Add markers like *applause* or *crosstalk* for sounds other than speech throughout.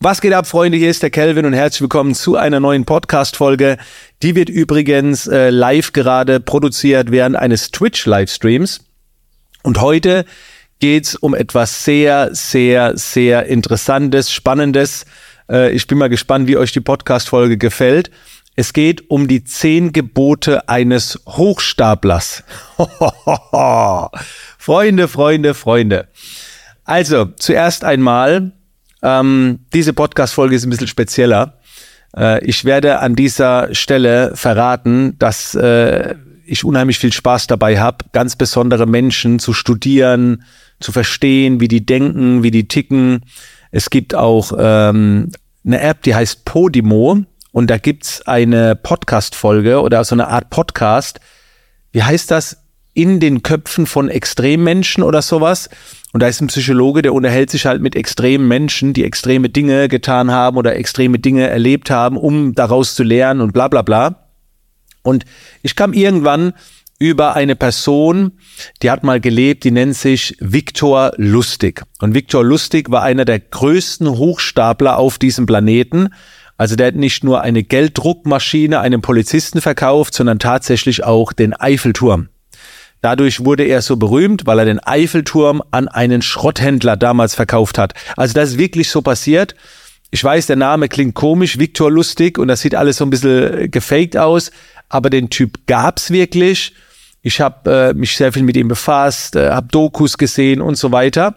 Was geht ab, Freunde? Hier ist der Kelvin und herzlich willkommen zu einer neuen Podcast-Folge. Die wird übrigens äh, live gerade produziert während eines Twitch-Livestreams. Und heute geht's um etwas sehr, sehr, sehr Interessantes, Spannendes. Äh, ich bin mal gespannt, wie euch die Podcast-Folge gefällt. Es geht um die zehn Gebote eines Hochstaplers. *laughs* Freunde, Freunde, Freunde. Also, zuerst einmal ähm, diese Podcast-Folge ist ein bisschen spezieller. Äh, ich werde an dieser Stelle verraten, dass äh, ich unheimlich viel Spaß dabei habe, ganz besondere Menschen zu studieren, zu verstehen, wie die denken, wie die ticken. Es gibt auch ähm, eine App, die heißt Podimo und da gibt's eine Podcast-Folge oder so eine Art Podcast. Wie heißt das? In den Köpfen von Extremmenschen oder sowas. Und da ist ein Psychologe, der unterhält sich halt mit extremen Menschen, die extreme Dinge getan haben oder extreme Dinge erlebt haben, um daraus zu lernen und bla bla bla. Und ich kam irgendwann über eine Person, die hat mal gelebt, die nennt sich Viktor Lustig. Und Viktor Lustig war einer der größten Hochstapler auf diesem Planeten. Also der hat nicht nur eine Gelddruckmaschine einem Polizisten verkauft, sondern tatsächlich auch den Eiffelturm. Dadurch wurde er so berühmt, weil er den Eiffelturm an einen Schrotthändler damals verkauft hat. Also das ist wirklich so passiert. Ich weiß, der Name klingt komisch, Viktor Lustig, und das sieht alles so ein bisschen gefaked aus, aber den Typ gab's wirklich. Ich habe äh, mich sehr viel mit ihm befasst, äh, habe Dokus gesehen und so weiter.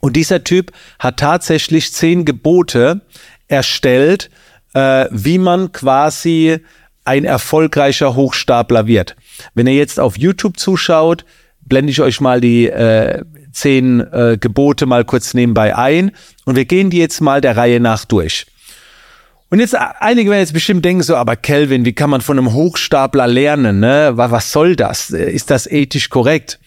Und dieser Typ hat tatsächlich zehn Gebote erstellt, äh, wie man quasi ein erfolgreicher Hochstapler wird. Wenn ihr jetzt auf YouTube zuschaut, blende ich euch mal die äh, zehn äh, Gebote mal kurz nebenbei ein und wir gehen die jetzt mal der Reihe nach durch. Und jetzt einige werden jetzt bestimmt denken so, aber Kelvin, wie kann man von einem Hochstapler lernen? Ne? Was soll das? Ist das ethisch korrekt?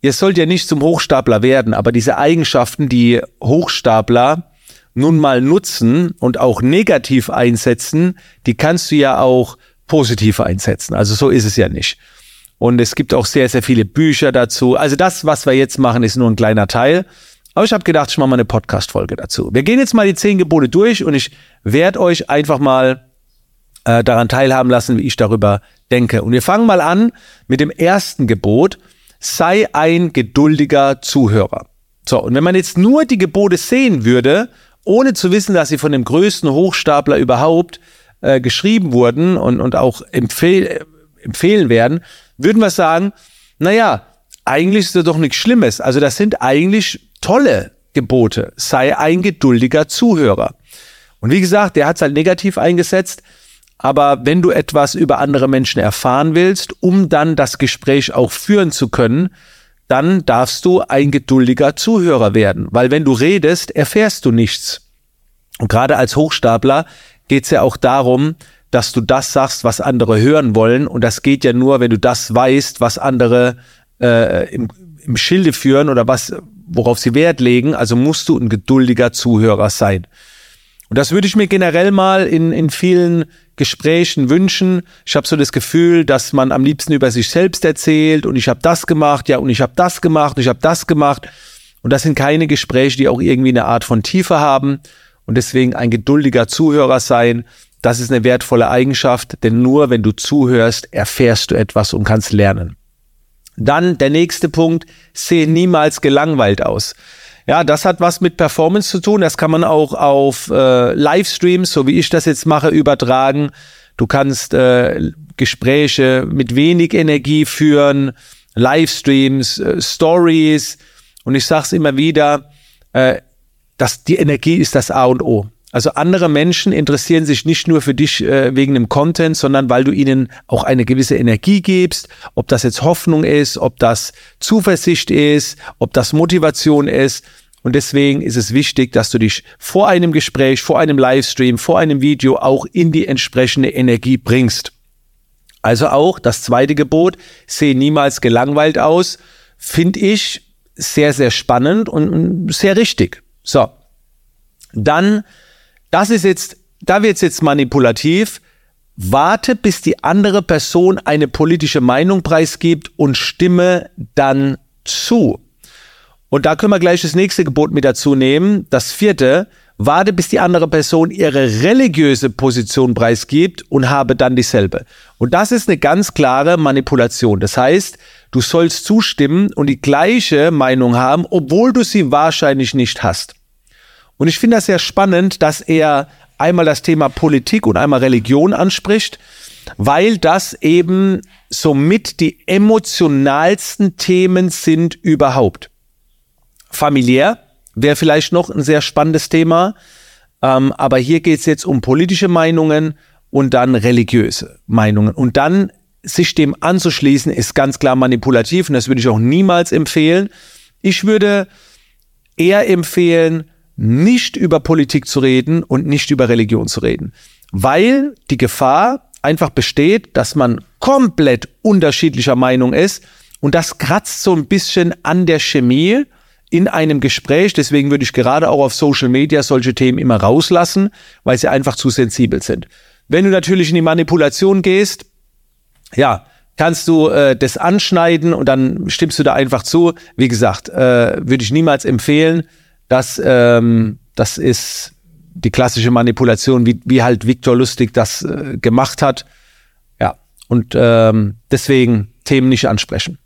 Ihr sollt ja nicht zum Hochstapler werden, aber diese Eigenschaften, die Hochstapler nun mal nutzen und auch negativ einsetzen, die kannst du ja auch positiv einsetzen. Also so ist es ja nicht. Und es gibt auch sehr, sehr viele Bücher dazu. Also das, was wir jetzt machen, ist nur ein kleiner Teil. Aber ich habe gedacht, ich mache mal eine Podcast-Folge dazu. Wir gehen jetzt mal die zehn Gebote durch und ich werde euch einfach mal äh, daran teilhaben lassen, wie ich darüber denke. Und wir fangen mal an mit dem ersten Gebot. Sei ein geduldiger Zuhörer. So, und wenn man jetzt nur die Gebote sehen würde, ohne zu wissen, dass sie von dem größten Hochstapler überhaupt äh, geschrieben wurden und, und auch empfehl, empfehlen werden, würden wir sagen, naja, eigentlich ist das doch nichts Schlimmes. Also das sind eigentlich tolle Gebote. Sei ein geduldiger Zuhörer. Und wie gesagt, der hat es halt negativ eingesetzt. Aber wenn du etwas über andere Menschen erfahren willst, um dann das Gespräch auch führen zu können, dann darfst du ein geduldiger Zuhörer werden. Weil wenn du redest, erfährst du nichts. Und gerade als Hochstapler geht es ja auch darum, dass du das sagst, was andere hören wollen. Und das geht ja nur, wenn du das weißt, was andere äh, im, im Schilde führen oder was, worauf sie Wert legen. Also musst du ein geduldiger Zuhörer sein. Und das würde ich mir generell mal in, in vielen Gesprächen wünschen. Ich habe so das Gefühl, dass man am liebsten über sich selbst erzählt und ich habe das gemacht, ja, und ich habe das gemacht, und ich habe das gemacht. Und das sind keine Gespräche, die auch irgendwie eine Art von Tiefe haben, und deswegen ein geduldiger Zuhörer sein. Das ist eine wertvolle Eigenschaft, denn nur wenn du zuhörst, erfährst du etwas und kannst lernen. Dann der nächste Punkt, sehe niemals gelangweilt aus. Ja, das hat was mit Performance zu tun. Das kann man auch auf äh, Livestreams, so wie ich das jetzt mache, übertragen. Du kannst äh, Gespräche mit wenig Energie führen, Livestreams, äh, Stories. Und ich sage es immer wieder, äh, dass die Energie ist das A und O. Also andere Menschen interessieren sich nicht nur für dich äh, wegen dem Content, sondern weil du ihnen auch eine gewisse Energie gibst, ob das jetzt Hoffnung ist, ob das Zuversicht ist, ob das Motivation ist. Und deswegen ist es wichtig, dass du dich vor einem Gespräch, vor einem Livestream, vor einem Video auch in die entsprechende Energie bringst. Also auch das zweite Gebot, sehe niemals gelangweilt aus, finde ich sehr, sehr spannend und sehr richtig. So. Dann, das ist jetzt, da wird's jetzt manipulativ. Warte, bis die andere Person eine politische Meinung preisgibt und stimme dann zu. Und da können wir gleich das nächste Gebot mit dazu nehmen. Das vierte, warte, bis die andere Person ihre religiöse Position preisgibt und habe dann dieselbe. Und das ist eine ganz klare Manipulation. Das heißt, du sollst zustimmen und die gleiche Meinung haben, obwohl du sie wahrscheinlich nicht hast. Und ich finde das sehr spannend, dass er einmal das Thema Politik und einmal Religion anspricht, weil das eben somit die emotionalsten Themen sind überhaupt. Familiär wäre vielleicht noch ein sehr spannendes Thema, ähm, aber hier geht es jetzt um politische Meinungen und dann religiöse Meinungen. Und dann sich dem anzuschließen, ist ganz klar manipulativ und das würde ich auch niemals empfehlen. Ich würde eher empfehlen, nicht über Politik zu reden und nicht über Religion zu reden, weil die Gefahr einfach besteht, dass man komplett unterschiedlicher Meinung ist und das kratzt so ein bisschen an der Chemie in einem Gespräch. Deswegen würde ich gerade auch auf Social Media solche Themen immer rauslassen, weil sie einfach zu sensibel sind. Wenn du natürlich in die Manipulation gehst, ja, kannst du äh, das anschneiden und dann stimmst du da einfach zu. Wie gesagt, äh, würde ich niemals empfehlen. Das, ähm, das ist die klassische Manipulation, wie, wie halt Viktor Lustig das äh, gemacht hat. Ja, und ähm, deswegen Themen nicht ansprechen.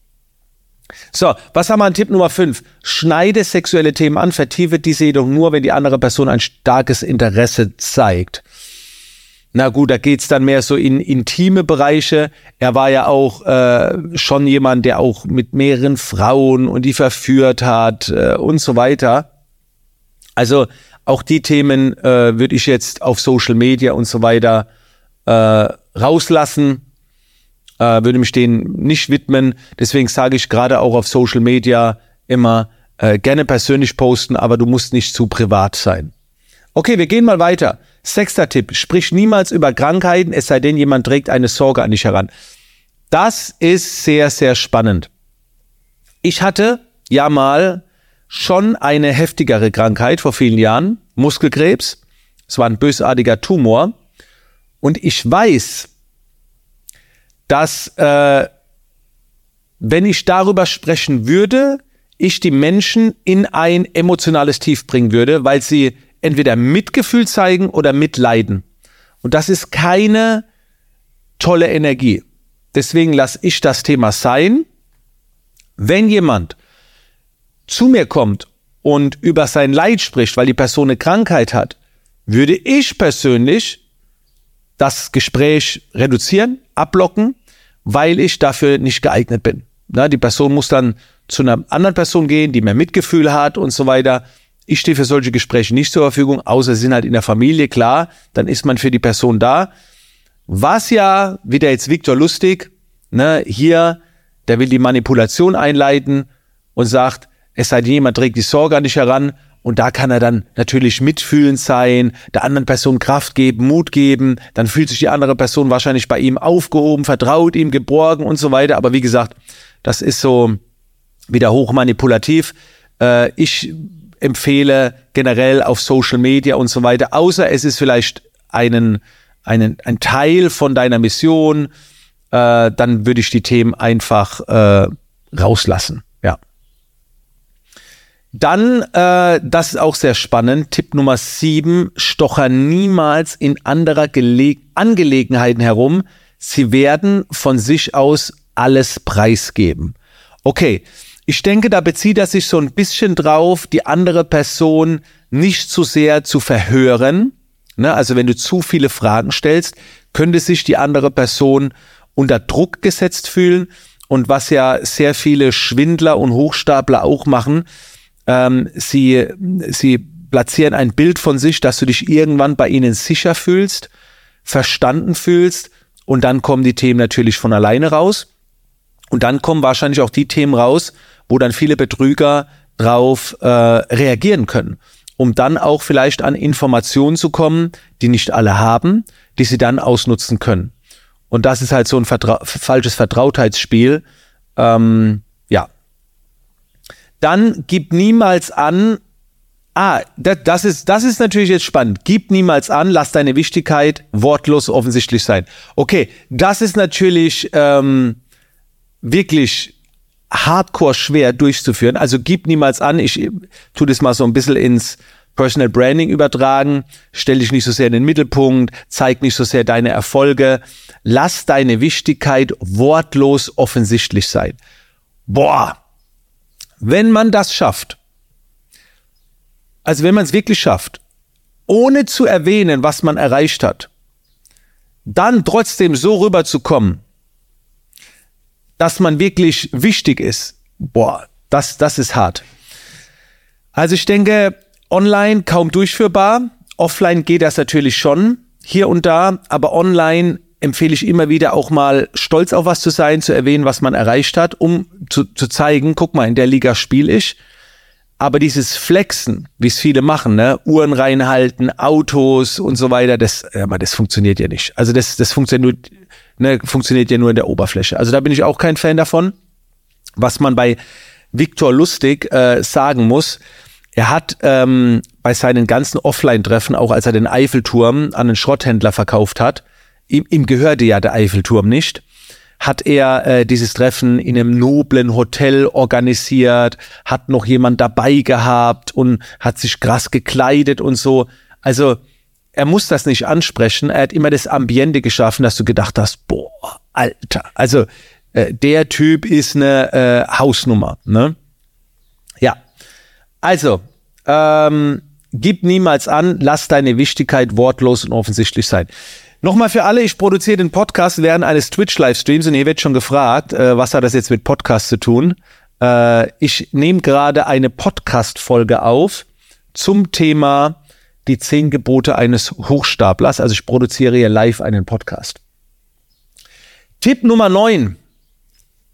So, was haben wir an Tipp Nummer 5? Schneide sexuelle Themen an, vertiefe diese jedoch nur, wenn die andere Person ein starkes Interesse zeigt. Na gut, da geht's dann mehr so in intime Bereiche. Er war ja auch äh, schon jemand, der auch mit mehreren Frauen und die verführt hat äh, und so weiter. Also auch die Themen äh, würde ich jetzt auf Social Media und so weiter äh, rauslassen äh, würde mich denen nicht widmen. Deswegen sage ich gerade auch auf Social Media immer äh, gerne persönlich posten, aber du musst nicht zu privat sein. Okay, wir gehen mal weiter. Sechster Tipp, sprich niemals über Krankheiten, es sei denn, jemand trägt eine Sorge an dich heran. Das ist sehr, sehr spannend. Ich hatte ja mal schon eine heftigere Krankheit vor vielen Jahren, Muskelkrebs. Es war ein bösartiger Tumor. Und ich weiß, dass äh, wenn ich darüber sprechen würde, ich die Menschen in ein emotionales Tief bringen würde, weil sie entweder Mitgefühl zeigen oder mitleiden. Und das ist keine tolle Energie. Deswegen lasse ich das Thema sein. Wenn jemand zu mir kommt und über sein Leid spricht, weil die Person eine Krankheit hat, würde ich persönlich das Gespräch reduzieren, abblocken, weil ich dafür nicht geeignet bin. Na, die Person muss dann zu einer anderen Person gehen, die mehr Mitgefühl hat und so weiter. Ich stehe für solche Gespräche nicht zur Verfügung, außer sie sind halt in der Familie, klar, dann ist man für die Person da. Was ja, wieder jetzt Viktor Lustig, ne, hier, der will die Manipulation einleiten und sagt, es sei denn, jemand trägt die Sorge an dich heran und da kann er dann natürlich mitfühlend sein, der anderen Person Kraft geben, Mut geben. Dann fühlt sich die andere Person wahrscheinlich bei ihm aufgehoben, vertraut ihm, geborgen und so weiter. Aber wie gesagt, das ist so wieder hochmanipulativ. Äh, ich empfehle generell auf Social Media und so weiter, außer es ist vielleicht einen, einen, ein Teil von deiner Mission, äh, dann würde ich die Themen einfach äh, rauslassen. Dann, äh, das ist auch sehr spannend, Tipp Nummer sieben, stocher niemals in anderer Gele Angelegenheiten herum. Sie werden von sich aus alles preisgeben. Okay, ich denke, da bezieht er sich so ein bisschen drauf, die andere Person nicht zu sehr zu verhören. Ne? Also wenn du zu viele Fragen stellst, könnte sich die andere Person unter Druck gesetzt fühlen. Und was ja sehr viele Schwindler und Hochstapler auch machen, ähm, sie, sie platzieren ein Bild von sich, dass du dich irgendwann bei ihnen sicher fühlst, verstanden fühlst und dann kommen die Themen natürlich von alleine raus. Und dann kommen wahrscheinlich auch die Themen raus, wo dann viele Betrüger drauf äh, reagieren können, um dann auch vielleicht an Informationen zu kommen, die nicht alle haben, die sie dann ausnutzen können. Und das ist halt so ein Vertra falsches Vertrautheitsspiel. Ähm, ja, dann gib niemals an, ah, das, ist, das ist natürlich jetzt spannend. Gib niemals an, lass deine Wichtigkeit wortlos offensichtlich sein. Okay, das ist natürlich ähm, wirklich hardcore schwer durchzuführen. Also gib niemals an, ich tu das mal so ein bisschen ins Personal Branding übertragen. Stell dich nicht so sehr in den Mittelpunkt, zeig nicht so sehr deine Erfolge. Lass deine Wichtigkeit wortlos offensichtlich sein. Boah, wenn man das schafft, also wenn man es wirklich schafft, ohne zu erwähnen, was man erreicht hat, dann trotzdem so rüberzukommen, dass man wirklich wichtig ist, boah, das, das ist hart. Also ich denke, online kaum durchführbar, offline geht das natürlich schon, hier und da, aber online empfehle ich immer wieder auch mal stolz auf was zu sein, zu erwähnen, was man erreicht hat, um zu, zu zeigen, guck mal, in der Liga spiele ich. Aber dieses Flexen, wie es viele machen, ne, Uhren reinhalten, Autos und so weiter, das, ja, das funktioniert ja nicht. Also das, das funktioniert, ne, funktioniert ja nur in der Oberfläche. Also da bin ich auch kein Fan davon. Was man bei Viktor Lustig äh, sagen muss, er hat ähm, bei seinen ganzen Offline-Treffen, auch als er den Eiffelturm an einen Schrotthändler verkauft hat, ihm, ihm gehörte ja der Eiffelturm nicht, hat er äh, dieses Treffen in einem noblen Hotel organisiert, hat noch jemand dabei gehabt und hat sich krass gekleidet und so. Also er muss das nicht ansprechen. Er hat immer das Ambiente geschaffen, dass du gedacht hast, boah, Alter. Also äh, der Typ ist eine äh, Hausnummer. Ne? Ja. Also, ähm, gib niemals an, lass deine Wichtigkeit wortlos und offensichtlich sein. Nochmal für alle, ich produziere den Podcast während eines Twitch-Livestreams und ihr werdet schon gefragt, äh, was hat das jetzt mit Podcast zu tun? Äh, ich nehme gerade eine Podcast-Folge auf zum Thema die zehn Gebote eines Hochstaplers. Also ich produziere hier live einen Podcast. Tipp Nummer neun: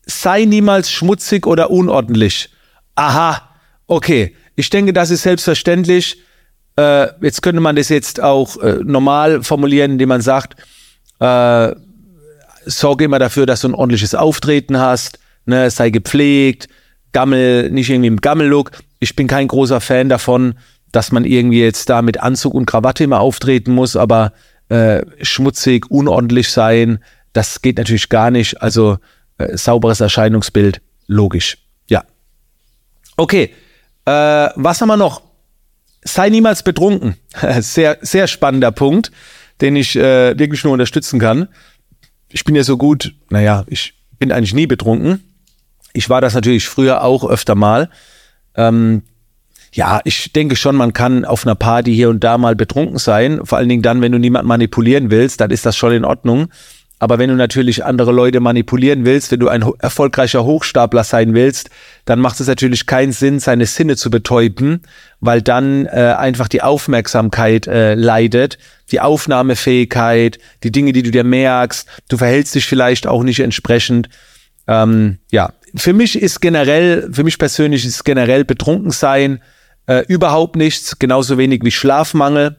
Sei niemals schmutzig oder unordentlich. Aha, okay. Ich denke, das ist selbstverständlich äh, jetzt könnte man das jetzt auch äh, normal formulieren, indem man sagt, äh, sorge immer dafür, dass du ein ordentliches Auftreten hast, ne, sei gepflegt, Gammel, nicht irgendwie im Gammellook. Ich bin kein großer Fan davon, dass man irgendwie jetzt da mit Anzug und Krawatte immer auftreten muss, aber äh, schmutzig, unordentlich sein, das geht natürlich gar nicht. Also äh, sauberes Erscheinungsbild, logisch. Ja. Okay, äh, was haben wir noch? Sei niemals betrunken. *laughs* Sehr, sehr spannender Punkt, den ich äh, wirklich nur unterstützen kann. Ich bin ja so gut, naja, ich bin eigentlich nie betrunken. Ich war das natürlich früher auch öfter mal. Ähm, ja, ich denke schon, man kann auf einer Party hier und da mal betrunken sein. Vor allen Dingen dann, wenn du niemanden manipulieren willst, dann ist das schon in Ordnung. Aber wenn du natürlich andere Leute manipulieren willst, wenn du ein erfolgreicher Hochstapler sein willst, dann macht es natürlich keinen Sinn, seine Sinne zu betäuben, weil dann äh, einfach die Aufmerksamkeit äh, leidet, die Aufnahmefähigkeit, die Dinge, die du dir merkst. Du verhältst dich vielleicht auch nicht entsprechend. Ähm, ja, für mich ist generell, für mich persönlich ist generell betrunken sein äh, überhaupt nichts, genauso wenig wie Schlafmangel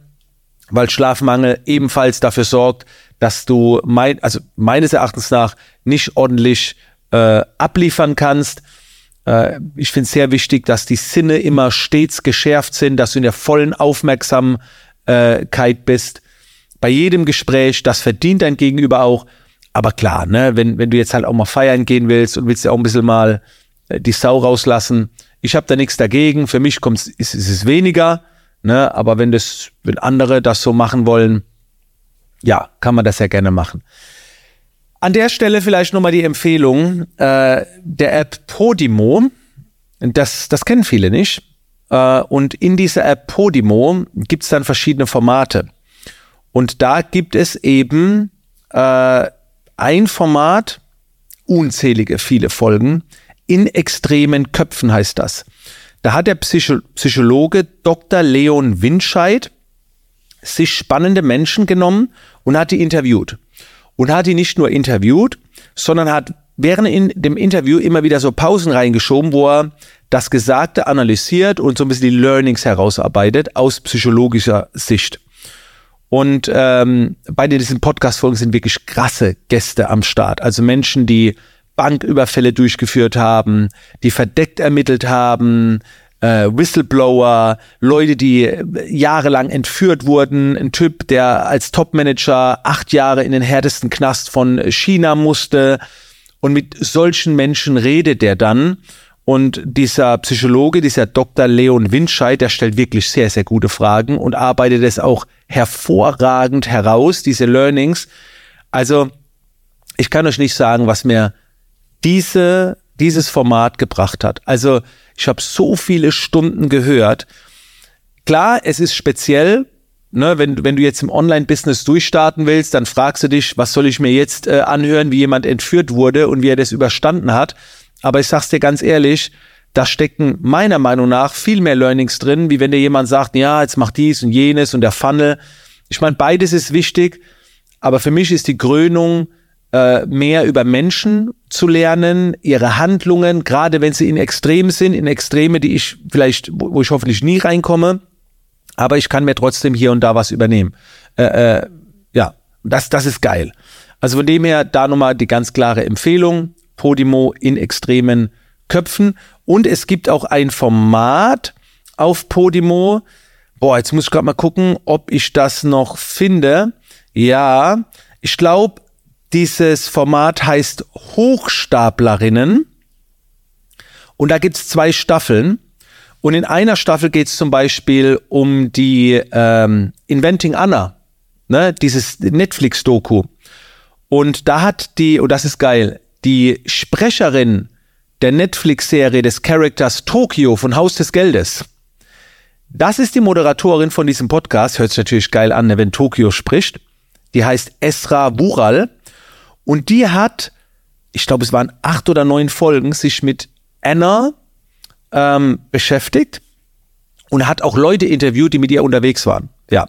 weil Schlafmangel ebenfalls dafür sorgt, dass du mein, also meines Erachtens nach nicht ordentlich äh, abliefern kannst. Äh, ich finde es sehr wichtig, dass die Sinne immer stets geschärft sind, dass du in der vollen Aufmerksamkeit bist. Bei jedem Gespräch, das verdient dein Gegenüber auch. Aber klar, ne, wenn, wenn du jetzt halt auch mal feiern gehen willst und willst ja auch ein bisschen mal äh, die Sau rauslassen, ich habe da nichts dagegen. Für mich kommt ist, ist es weniger. Ne? Aber wenn das, wenn andere das so machen wollen, ja, kann man das ja gerne machen. An der Stelle vielleicht nochmal die Empfehlung äh, der App Podimo. Das, das kennen viele nicht. Äh, und in dieser App Podimo gibt es dann verschiedene Formate. Und da gibt es eben äh, ein Format, unzählige, viele Folgen, in extremen Köpfen heißt das. Da hat der Psycho Psychologe Dr. Leon Winscheid sich spannende Menschen genommen und hat die interviewt. Und hat die nicht nur interviewt, sondern hat während in dem Interview immer wieder so Pausen reingeschoben, wo er das Gesagte analysiert und so ein bisschen die Learnings herausarbeitet aus psychologischer Sicht. Und ähm, bei diesen Podcast-Folgen sind wirklich krasse Gäste am Start. Also Menschen, die Banküberfälle durchgeführt haben, die verdeckt ermittelt haben, äh, Whistleblower, Leute, die jahrelang entführt wurden, ein Typ, der als Topmanager acht Jahre in den härtesten Knast von China musste. Und mit solchen Menschen redet der dann Und dieser Psychologe, dieser Dr. Leon Winscheid, der stellt wirklich sehr, sehr gute Fragen und arbeitet es auch hervorragend heraus, diese Learnings. Also, ich kann euch nicht sagen, was mir diese, dieses Format gebracht hat. Also, ich habe so viele Stunden gehört. Klar, es ist speziell, Ne, wenn, wenn du jetzt im Online-Business durchstarten willst, dann fragst du dich, was soll ich mir jetzt äh, anhören, wie jemand entführt wurde und wie er das überstanden hat. Aber ich sag's dir ganz ehrlich, da stecken meiner Meinung nach viel mehr Learnings drin, wie wenn dir jemand sagt, ja, jetzt mach dies und jenes und der Funnel. Ich meine, beides ist wichtig, aber für mich ist die Krönung, äh, mehr über Menschen zu lernen, ihre Handlungen, gerade wenn sie in Extremen sind, in Extreme, die ich vielleicht, wo ich hoffentlich nie reinkomme, aber ich kann mir trotzdem hier und da was übernehmen. Äh, äh, ja, das, das ist geil. Also von dem her da nochmal die ganz klare Empfehlung, Podimo in extremen Köpfen. Und es gibt auch ein Format auf Podimo. Boah, jetzt muss ich gerade mal gucken, ob ich das noch finde. Ja, ich glaube, dieses Format heißt Hochstaplerinnen. Und da gibt's zwei Staffeln. Und in einer Staffel geht es zum Beispiel um die ähm, Inventing Anna, ne, dieses Netflix-Doku. Und da hat die, und das ist geil, die Sprecherin der Netflix-Serie des Charakters Tokio von Haus des Geldes. Das ist die Moderatorin von diesem Podcast. Hört sich natürlich geil an, ne, wenn Tokio spricht. Die heißt Esra Bural. Und die hat, ich glaube, es waren acht oder neun Folgen, sich mit Anna, ähm, beschäftigt und hat auch Leute interviewt, die mit ihr unterwegs waren. Ja.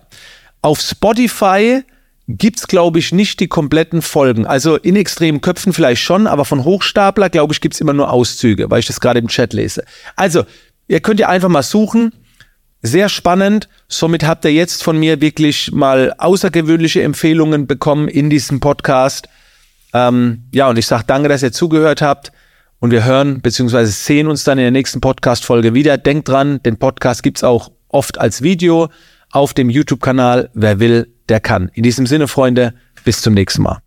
Auf Spotify gibt's glaube ich nicht die kompletten Folgen. Also in extremen Köpfen vielleicht schon, aber von Hochstapler glaube ich gibt's immer nur Auszüge, weil ich das gerade im Chat lese. Also ihr könnt ja einfach mal suchen. Sehr spannend. Somit habt ihr jetzt von mir wirklich mal außergewöhnliche Empfehlungen bekommen in diesem Podcast. Ähm, ja, und ich sage danke, dass ihr zugehört habt. Und wir hören bzw. sehen uns dann in der nächsten Podcast-Folge wieder. Denkt dran, den Podcast gibt's auch oft als Video auf dem YouTube-Kanal. Wer will, der kann. In diesem Sinne, Freunde, bis zum nächsten Mal.